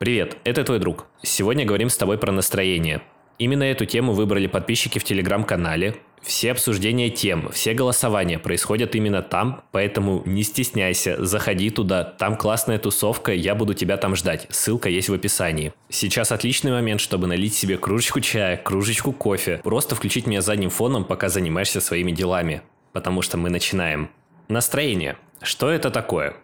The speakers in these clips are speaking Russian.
Привет, это твой друг. Сегодня говорим с тобой про настроение. Именно эту тему выбрали подписчики в телеграм-канале. Все обсуждения тем, все голосования происходят именно там, поэтому не стесняйся, заходи туда, там классная тусовка, я буду тебя там ждать, ссылка есть в описании. Сейчас отличный момент, чтобы налить себе кружечку чая, кружечку кофе, просто включить меня задним фоном, пока занимаешься своими делами, потому что мы начинаем. Настроение. Что это такое?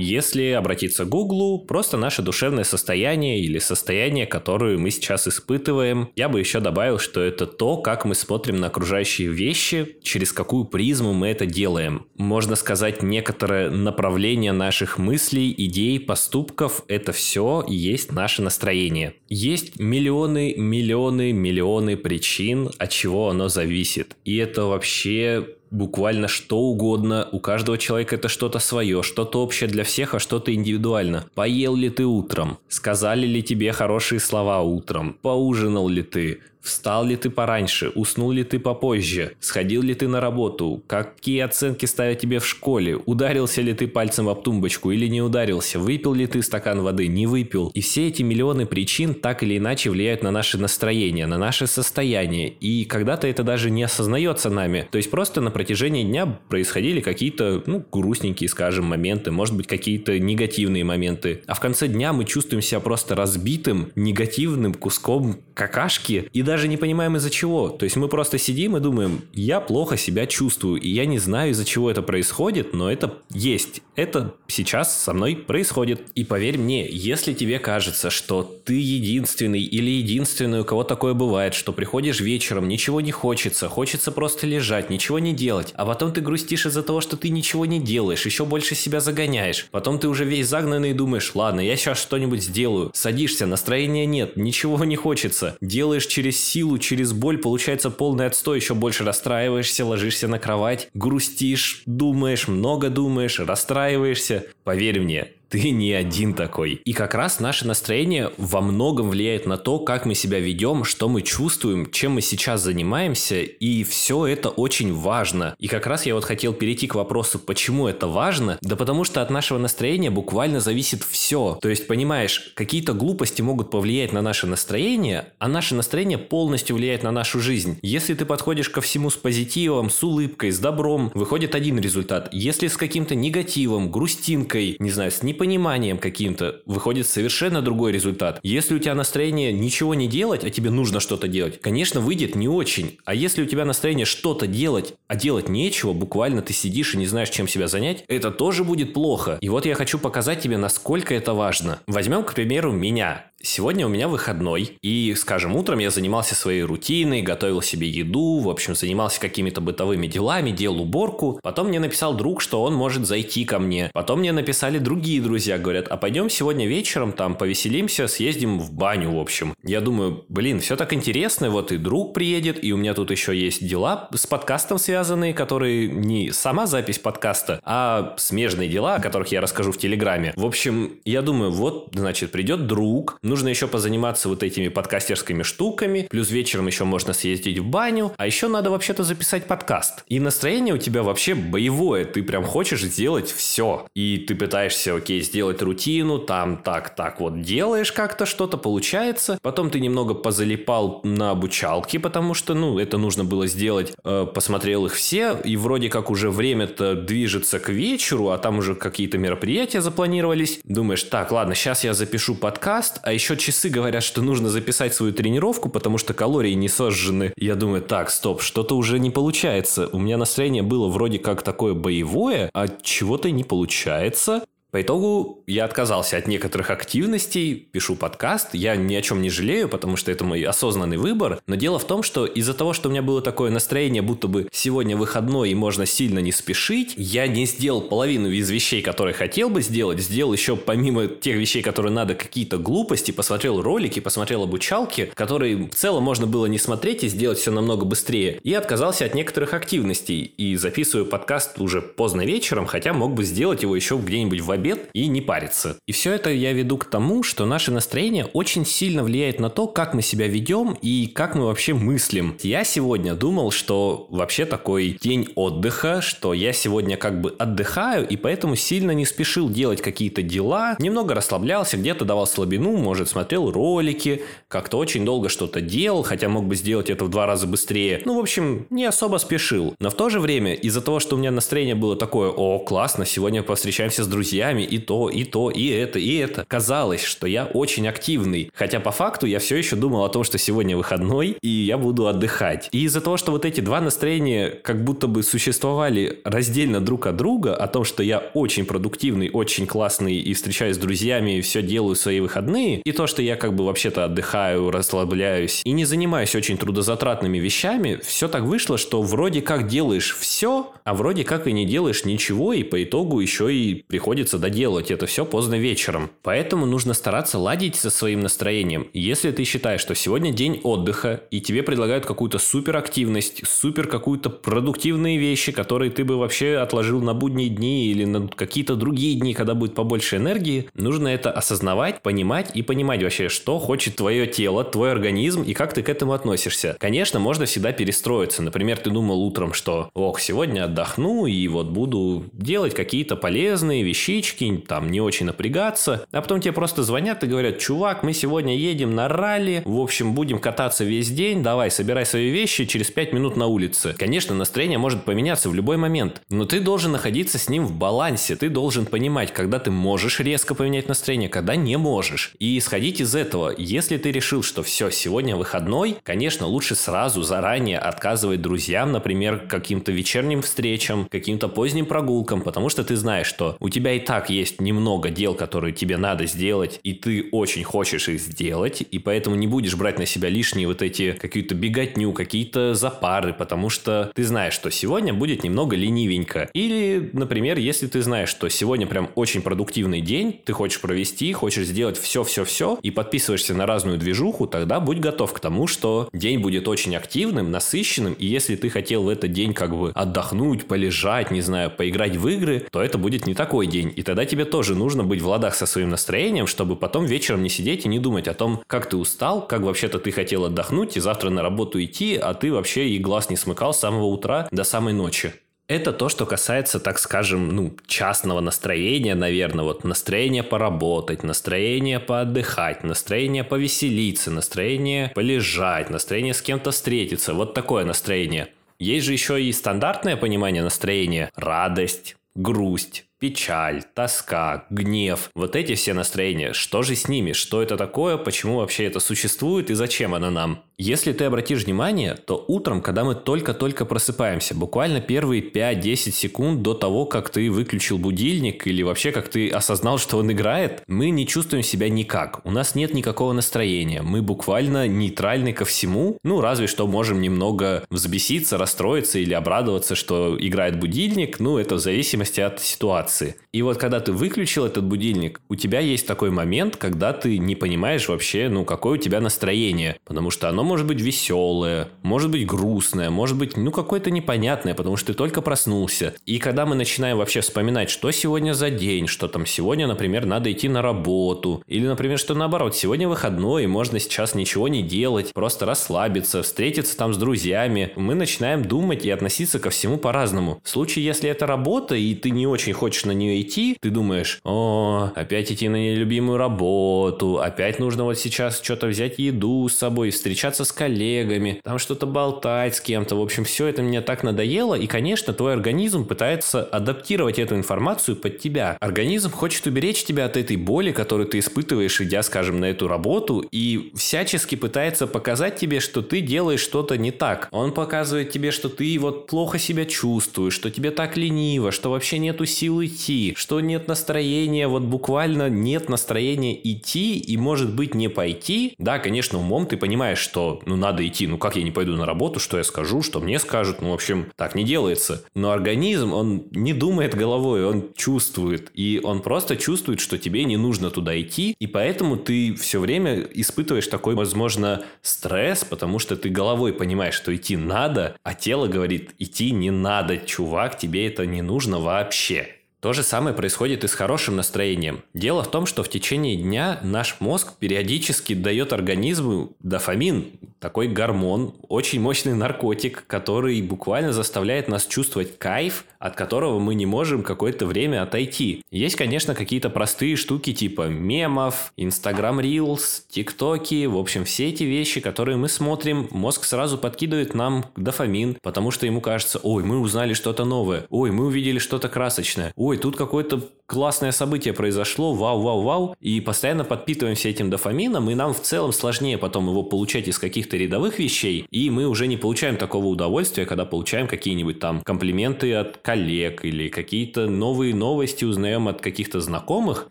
Если обратиться к Гуглу, просто наше душевное состояние или состояние, которое мы сейчас испытываем. Я бы еще добавил, что это то, как мы смотрим на окружающие вещи, через какую призму мы это делаем. Можно сказать, некоторое направление наших мыслей, идей, поступков – это все и есть наше настроение. Есть миллионы, миллионы, миллионы причин, от чего оно зависит. И это вообще буквально что угодно. У каждого человека это что-то свое, что-то общее для всех, а что-то индивидуально. Поел ли ты утром? Сказали ли тебе хорошие слова утром? Поужинал ли ты? Встал ли ты пораньше? Уснул ли ты попозже? Сходил ли ты на работу? Какие оценки ставят тебе в школе? Ударился ли ты пальцем об тумбочку или не ударился? Выпил ли ты стакан воды? Не выпил? И все эти миллионы причин так или иначе влияют на наше настроение, на наше состояние. И когда-то это даже не осознается нами. То есть просто на протяжении дня происходили какие-то, ну, грустненькие, скажем, моменты, может быть, какие-то негативные моменты. А в конце дня мы чувствуем себя просто разбитым, негативным куском какашки и даже не понимаем из-за чего. То есть мы просто сидим и думаем, я плохо себя чувствую, и я не знаю из-за чего это происходит, но это есть. Это сейчас со мной происходит. И поверь мне, если тебе кажется, что ты единственный или единственный, у кого такое бывает, что приходишь вечером, ничего не хочется, хочется просто лежать, ничего не делать, а потом ты грустишь из-за того, что ты ничего не делаешь, еще больше себя загоняешь. Потом ты уже весь загнанный и думаешь, ладно, я сейчас что-нибудь сделаю. Садишься, настроения нет, ничего не хочется. Делаешь через силу, через боль, получается полный отстой, еще больше расстраиваешься, ложишься на кровать, грустишь, думаешь, много думаешь, расстраиваешься. Поверь мне, ты не один такой. И как раз наше настроение во многом влияет на то, как мы себя ведем, что мы чувствуем, чем мы сейчас занимаемся, и все это очень важно. И как раз я вот хотел перейти к вопросу, почему это важно? Да потому что от нашего настроения буквально зависит все. То есть, понимаешь, какие-то глупости могут повлиять на наше настроение, а наше настроение полностью влияет на нашу жизнь. Если ты подходишь ко всему с позитивом, с улыбкой, с добром, выходит один результат. Если с каким-то негативом, грустинкой, не знаю, с не непониманием каким-то выходит совершенно другой результат. Если у тебя настроение ничего не делать, а тебе нужно что-то делать, конечно, выйдет не очень. А если у тебя настроение что-то делать, а делать нечего, буквально ты сидишь и не знаешь, чем себя занять, это тоже будет плохо. И вот я хочу показать тебе, насколько это важно. Возьмем, к примеру, меня. Сегодня у меня выходной, и, скажем, утром я занимался своей рутиной, готовил себе еду, в общем, занимался какими-то бытовыми делами, делал уборку. Потом мне написал друг, что он может зайти ко мне. Потом мне написали другие друзья, говорят, а пойдем сегодня вечером там повеселимся, съездим в баню, в общем. Я думаю, блин, все так интересно, вот и друг приедет, и у меня тут еще есть дела с подкастом связанные, которые не сама запись подкаста, а смежные дела, о которых я расскажу в Телеграме. В общем, я думаю, вот, значит, придет друг, Нужно еще позаниматься вот этими подкастерскими штуками. Плюс вечером еще можно съездить в баню. А еще надо вообще-то записать подкаст. И настроение у тебя вообще боевое. Ты прям хочешь сделать все. И ты пытаешься, окей, сделать рутину. Там так, так вот делаешь как-то что-то, получается. Потом ты немного позалипал на обучалке, потому что, ну, это нужно было сделать. Э, посмотрел их все. И вроде как уже время-то движется к вечеру, а там уже какие-то мероприятия запланировались. Думаешь, так, ладно, сейчас я запишу подкаст, а еще часы говорят, что нужно записать свою тренировку, потому что калории не сожжены. Я думаю, так, стоп, что-то уже не получается. У меня настроение было вроде как такое боевое, а чего-то не получается. По итогу я отказался от некоторых активностей, пишу подкаст, я ни о чем не жалею, потому что это мой осознанный выбор, но дело в том, что из-за того, что у меня было такое настроение, будто бы сегодня выходной и можно сильно не спешить, я не сделал половину из вещей, которые хотел бы сделать, сделал еще помимо тех вещей, которые надо, какие-то глупости, посмотрел ролики, посмотрел обучалки, которые в целом можно было не смотреть и сделать все намного быстрее, и отказался от некоторых активностей, и записываю подкаст уже поздно вечером, хотя мог бы сделать его еще где-нибудь в обед и не париться. И все это я веду к тому, что наше настроение очень сильно влияет на то, как мы себя ведем и как мы вообще мыслим. Я сегодня думал, что вообще такой день отдыха, что я сегодня как бы отдыхаю, и поэтому сильно не спешил делать какие-то дела, немного расслаблялся, где-то давал слабину, может, смотрел ролики, как-то очень долго что-то делал, хотя мог бы сделать это в два раза быстрее. Ну, в общем, не особо спешил. Но в то же время, из-за того, что у меня настроение было такое, о, классно, сегодня повстречаемся с друзьями, и то, и то, и это, и это, казалось, что я очень активный. Хотя по факту я все еще думал о том, что сегодня выходной, и я буду отдыхать. И из-за того, что вот эти два настроения как будто бы существовали раздельно друг от друга, о том, что я очень продуктивный, очень классный и встречаюсь с друзьями, и все делаю свои выходные, и то, что я как бы вообще-то отдыхаю, расслабляюсь и не занимаюсь очень трудозатратными вещами, все так вышло, что вроде как делаешь все, а вроде как и не делаешь ничего, и по итогу еще и приходится доделать это все поздно вечером. Поэтому нужно стараться ладить со своим настроением. Если ты считаешь, что сегодня день отдыха, и тебе предлагают какую-то суперактивность, супер какую-то продуктивные вещи, которые ты бы вообще отложил на будние дни или на какие-то другие дни, когда будет побольше энергии, нужно это осознавать, понимать и понимать вообще, что хочет твое тело, твой организм и как ты к этому относишься. Конечно, можно всегда перестроиться. Например, ты думал утром, что ох, сегодня отдохну и вот буду делать какие-то полезные вещички, там не очень напрягаться, а потом тебе просто звонят и говорят, чувак, мы сегодня едем на ралли, в общем, будем кататься весь день, давай, собирай свои вещи, через 5 минут на улице. Конечно, настроение может поменяться в любой момент, но ты должен находиться с ним в балансе, ты должен понимать, когда ты можешь резко поменять настроение, когда не можешь. И исходить из этого, если ты решил, что все, сегодня выходной, конечно, лучше сразу, заранее отказывать друзьям, например, каким-то вечерним встречам, каким-то поздним прогулкам, потому что ты знаешь, что у тебя и так есть немного дел, которые тебе надо сделать, и ты очень хочешь их сделать, и поэтому не будешь брать на себя лишние вот эти какие-то беготню, какие-то запары, потому что ты знаешь, что сегодня будет немного ленивенько. Или, например, если ты знаешь, что сегодня прям очень продуктивный день, ты хочешь провести, хочешь сделать все-все-все, и подписываешься на разную движуху, тогда будь готов к тому, что день будет очень активным, насыщенным, и если ты хотел в этот день как бы отдохнуть, полежать, не знаю, поиграть в игры, то это будет не такой день. И тогда тебе тоже нужно быть в ладах со своим настроением, чтобы потом вечером не сидеть и не думать о том, как ты устал, как вообще-то ты хотел отдохнуть и завтра на работу идти, а ты вообще и глаз не смыкал с самого утра до самой ночи. Это то, что касается, так скажем, ну, частного настроения, наверное, вот настроение поработать, настроение поотдыхать, настроение повеселиться, настроение полежать, настроение с кем-то встретиться, вот такое настроение. Есть же еще и стандартное понимание настроения – радость, грусть, печаль, тоска, гнев, вот эти все настроения, что же с ними, что это такое, почему вообще это существует и зачем оно нам? Если ты обратишь внимание, то утром, когда мы только-только просыпаемся, буквально первые 5-10 секунд до того, как ты выключил будильник или вообще как ты осознал, что он играет, мы не чувствуем себя никак. У нас нет никакого настроения. Мы буквально нейтральны ко всему. Ну, разве что можем немного взбеситься, расстроиться или обрадоваться, что играет будильник. Ну, это в зависимости от ситуации. И вот когда ты выключил этот будильник, у тебя есть такой момент, когда ты не понимаешь вообще, ну, какое у тебя настроение. Потому что оно может быть веселое, может быть грустное, может быть, ну, какое-то непонятное, потому что ты только проснулся. И когда мы начинаем вообще вспоминать, что сегодня за день, что там сегодня, например, надо идти на работу, или, например, что наоборот, сегодня выходной, и можно сейчас ничего не делать, просто расслабиться, встретиться там с друзьями, мы начинаем думать и относиться ко всему по-разному. В случае, если это работа, и ты не очень хочешь на нее идти, ты думаешь, о, опять идти на нелюбимую работу, опять нужно вот сейчас что-то взять еду с собой, встречаться с коллегами, там что-то болтать с кем-то. В общем, все это мне так надоело. И, конечно, твой организм пытается адаптировать эту информацию под тебя. Организм хочет уберечь тебя от этой боли, которую ты испытываешь, идя, скажем, на эту работу, и всячески пытается показать тебе, что ты делаешь что-то не так. Он показывает тебе, что ты вот плохо себя чувствуешь, что тебе так лениво, что вообще нету сил идти, что нет настроения, вот буквально нет настроения идти и, может быть, не пойти. Да, конечно, умом ты понимаешь, что ну, надо идти, ну, как я не пойду на работу, что я скажу, что мне скажут, ну, в общем, так не делается. Но организм, он не думает головой, он чувствует, и он просто чувствует, что тебе не нужно туда идти, и поэтому ты все время испытываешь такой, возможно, стресс, потому что ты головой понимаешь, что идти надо, а тело говорит, идти не надо, чувак, тебе это не нужно вообще. То же самое происходит и с хорошим настроением. Дело в том, что в течение дня наш мозг периодически дает организму дофамин, такой гормон, очень мощный наркотик, который буквально заставляет нас чувствовать кайф, от которого мы не можем какое-то время отойти. Есть, конечно, какие-то простые штуки типа мемов, Instagram Reels, ТикТоки, в общем, все эти вещи, которые мы смотрим, мозг сразу подкидывает нам дофамин, потому что ему кажется, ой, мы узнали что-то новое, ой, мы увидели что-то красочное, ой, тут какое-то классное событие произошло, вау, вау, вау, и постоянно подпитываемся этим дофамином, и нам в целом сложнее потом его получать из каких-то рядовых вещей, и мы уже не получаем такого удовольствия, когда получаем какие-нибудь там комплименты от коллег или какие-то новые новости узнаем от каких-то знакомых,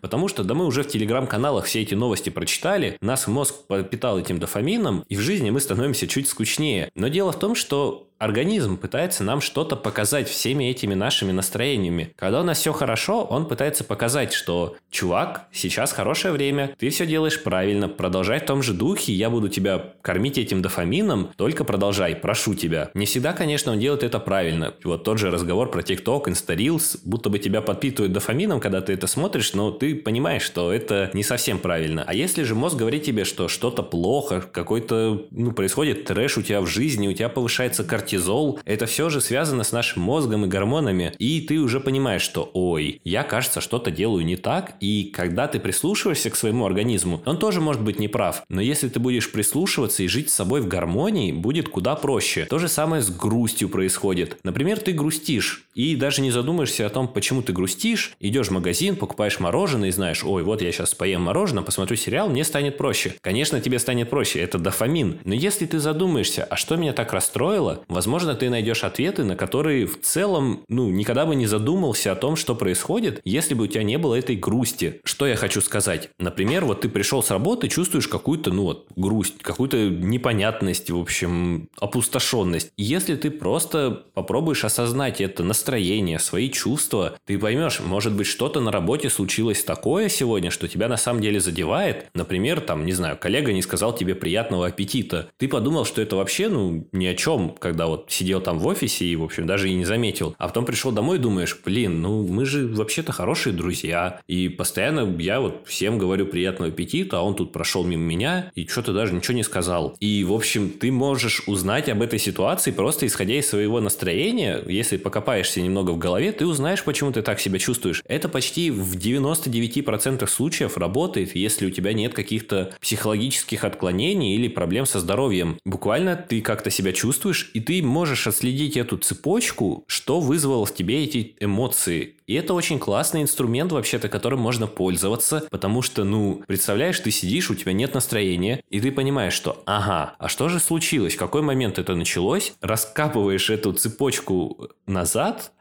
потому что да мы уже в телеграм-каналах все эти новости прочитали, нас мозг подпитал этим дофамином, и в жизни мы становимся чуть скучнее. Но дело в том, что Организм пытается нам что-то показать всеми этими нашими настроениями. Когда у нас все хорошо, он пытается показать, что чувак, сейчас хорошее время, ты все делаешь правильно, продолжай в том же духе, я буду тебя кормить этим дофамином, только продолжай, прошу тебя. Не всегда, конечно, он делает это правильно. Вот тот же разговор про TikTok, Insta будто бы тебя подпитывают дофамином, когда ты это смотришь, но ты понимаешь, что это не совсем правильно. А если же мозг говорит тебе, что что-то плохо, какой-то, ну, происходит трэш у тебя в жизни, у тебя повышается картина, кортизол, это все же связано с нашим мозгом и гормонами, и ты уже понимаешь, что ой, я, кажется, что-то делаю не так, и когда ты прислушиваешься к своему организму, он тоже может быть неправ, но если ты будешь прислушиваться и жить с собой в гармонии, будет куда проще. То же самое с грустью происходит. Например, ты грустишь, и даже не задумаешься о том, почему ты грустишь, идешь в магазин, покупаешь мороженое и знаешь, ой, вот я сейчас поем мороженое, посмотрю сериал, мне станет проще. Конечно, тебе станет проще, это дофамин. Но если ты задумаешься, а что меня так расстроило, Возможно, ты найдешь ответы, на которые в целом, ну, никогда бы не задумался о том, что происходит, если бы у тебя не было этой грусти. Что я хочу сказать? Например, вот ты пришел с работы, чувствуешь какую-то, ну вот, грусть, какую-то непонятность, в общем, опустошенность. Если ты просто попробуешь осознать это настроение, свои чувства, ты поймешь, может быть, что-то на работе случилось такое сегодня, что тебя на самом деле задевает. Например, там, не знаю, коллега не сказал тебе приятного аппетита. Ты подумал, что это вообще, ну, ни о чем, когда вот сидел там в офисе и, в общем, даже и не заметил. А потом пришел домой и думаешь, блин, ну мы же вообще-то хорошие друзья. И постоянно я вот всем говорю приятного аппетита, а он тут прошел мимо меня и что-то даже ничего не сказал. И, в общем, ты можешь узнать об этой ситуации просто исходя из своего настроения. Если покопаешься немного в голове, ты узнаешь, почему ты так себя чувствуешь. Это почти в 99% случаев работает, если у тебя нет каких-то психологических отклонений или проблем со здоровьем. Буквально ты как-то себя чувствуешь, и ты можешь отследить эту цепочку, что вызвало в тебе эти эмоции. И это очень классный инструмент вообще-то, которым можно пользоваться, потому что, ну, представляешь, ты сидишь, у тебя нет настроения, и ты понимаешь, что, ага, а что же случилось, в какой момент это началось, раскапываешь эту цепочку назад,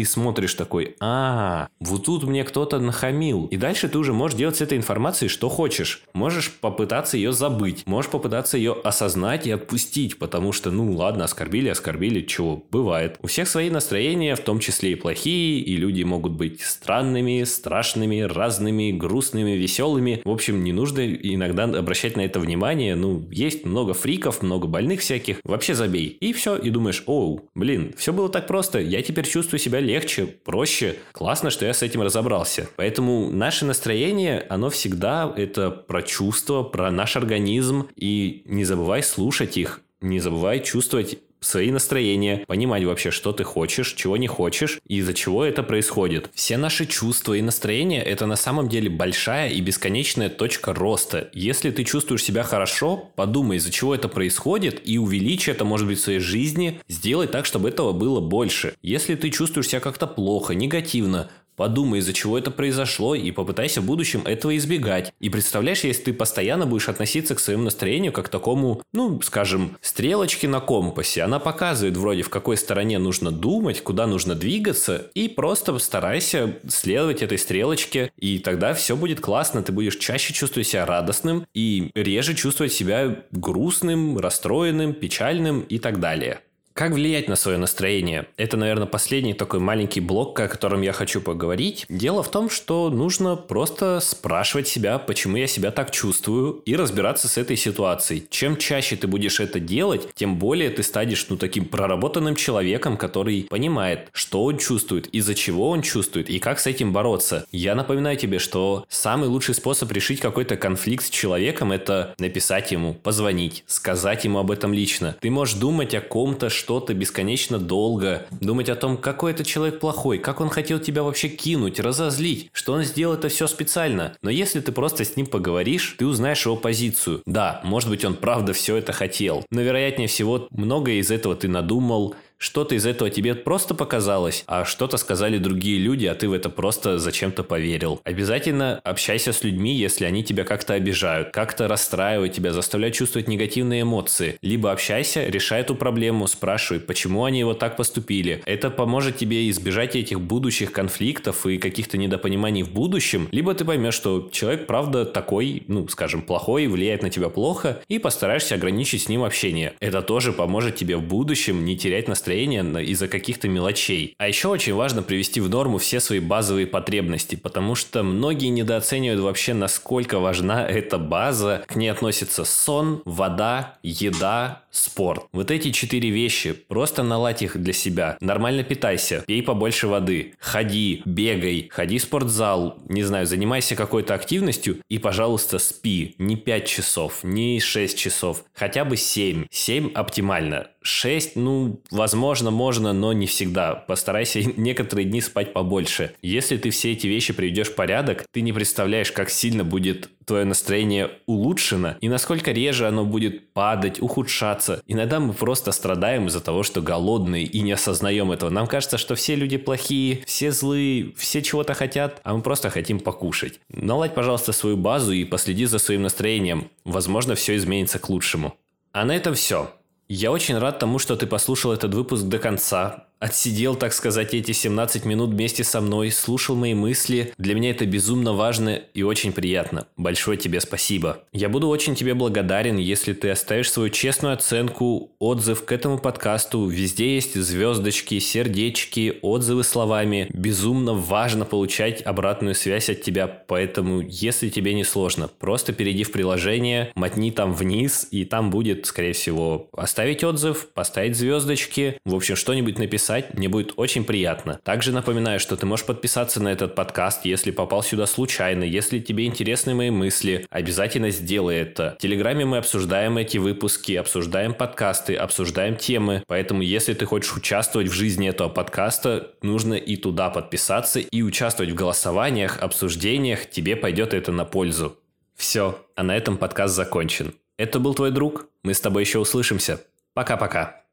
и смотришь такой, а, вот тут мне кто-то нахамил. И дальше ты уже можешь делать с этой информацией что хочешь. Можешь попытаться ее забыть, можешь попытаться ее осознать и отпустить, потому что, ну ладно, оскорбили, оскорбили, чего, бывает. У всех свои настроения, в том числе и плохие, и люди могут быть странными, страшными, разными, грустными, веселыми. В общем, не нужно иногда обращать на это внимание. Ну, есть много фриков, много больных всяких. Вообще забей. И все, и думаешь, оу, блин, все было так просто, я теперь чувствую себя легче, проще. Классно, что я с этим разобрался. Поэтому наше настроение, оно всегда это про чувства, про наш организм. И не забывай слушать их, не забывай чувствовать свои настроения, понимать вообще, что ты хочешь, чего не хочешь и из-за чего это происходит. Все наши чувства и настроения – это на самом деле большая и бесконечная точка роста. Если ты чувствуешь себя хорошо, подумай, из-за чего это происходит и увеличь это, может быть, в своей жизни, сделай так, чтобы этого было больше. Если ты чувствуешь себя как-то плохо, негативно, Подумай, из-за чего это произошло, и попытайся в будущем этого избегать. И представляешь, если ты постоянно будешь относиться к своему настроению как к такому, ну, скажем, стрелочке на компасе. Она показывает вроде в какой стороне нужно думать, куда нужно двигаться, и просто старайся следовать этой стрелочке, и тогда все будет классно. Ты будешь чаще чувствовать себя радостным и реже чувствовать себя грустным, расстроенным, печальным и так далее. Как влиять на свое настроение? Это, наверное, последний такой маленький блок, о котором я хочу поговорить. Дело в том, что нужно просто спрашивать себя, почему я себя так чувствую, и разбираться с этой ситуацией. Чем чаще ты будешь это делать, тем более ты станешь, ну, таким проработанным человеком, который понимает, что он чувствует, из-за чего он чувствует, и как с этим бороться. Я напоминаю тебе, что самый лучший способ решить какой-то конфликт с человеком – это написать ему, позвонить, сказать ему об этом лично. Ты можешь думать о ком-то, что-то бесконечно долго, думать о том, какой это человек плохой, как он хотел тебя вообще кинуть, разозлить, что он сделал это все специально. Но если ты просто с ним поговоришь, ты узнаешь его позицию. Да, может быть он правда все это хотел, но вероятнее всего многое из этого ты надумал, что-то из этого тебе просто показалось, а что-то сказали другие люди, а ты в это просто зачем-то поверил. Обязательно общайся с людьми, если они тебя как-то обижают, как-то расстраивают тебя, заставляют чувствовать негативные эмоции. Либо общайся, решай эту проблему, спрашивай, почему они вот так поступили. Это поможет тебе избежать этих будущих конфликтов и каких-то недопониманий в будущем. Либо ты поймешь, что человек правда такой, ну, скажем, плохой, влияет на тебя плохо, и постараешься ограничить с ним общение. Это тоже поможет тебе в будущем не терять настроение настроение из-за каких-то мелочей. А еще очень важно привести в норму все свои базовые потребности, потому что многие недооценивают вообще, насколько важна эта база. К ней относятся сон, вода, еда, спорт. Вот эти четыре вещи, просто наладь их для себя. Нормально питайся, пей побольше воды, ходи, бегай, ходи в спортзал, не знаю, занимайся какой-то активностью и, пожалуйста, спи. Не 5 часов, не 6 часов, хотя бы 7. 7 оптимально. 6, ну, возможно, можно, но не всегда. Постарайся некоторые дни спать побольше. Если ты все эти вещи приведешь в порядок, ты не представляешь, как сильно будет твое настроение улучшено и насколько реже оно будет падать, ухудшаться. Иногда мы просто страдаем из-за того, что голодные и не осознаем этого. Нам кажется, что все люди плохие, все злые, все чего-то хотят, а мы просто хотим покушать. Наладь, пожалуйста, свою базу и последи за своим настроением. Возможно, все изменится к лучшему. А на этом все. Я очень рад тому, что ты послушал этот выпуск до конца отсидел, так сказать, эти 17 минут вместе со мной, слушал мои мысли. Для меня это безумно важно и очень приятно. Большое тебе спасибо. Я буду очень тебе благодарен, если ты оставишь свою честную оценку, отзыв к этому подкасту. Везде есть звездочки, сердечки, отзывы словами. Безумно важно получать обратную связь от тебя, поэтому, если тебе не сложно, просто перейди в приложение, мотни там вниз, и там будет, скорее всего, оставить отзыв, поставить звездочки, в общем, что-нибудь написать написать, мне будет очень приятно. Также напоминаю, что ты можешь подписаться на этот подкаст, если попал сюда случайно, если тебе интересны мои мысли, обязательно сделай это. В Телеграме мы обсуждаем эти выпуски, обсуждаем подкасты, обсуждаем темы, поэтому если ты хочешь участвовать в жизни этого подкаста, нужно и туда подписаться и участвовать в голосованиях, обсуждениях, тебе пойдет это на пользу. Все, а на этом подкаст закончен. Это был твой друг, мы с тобой еще услышимся. Пока-пока.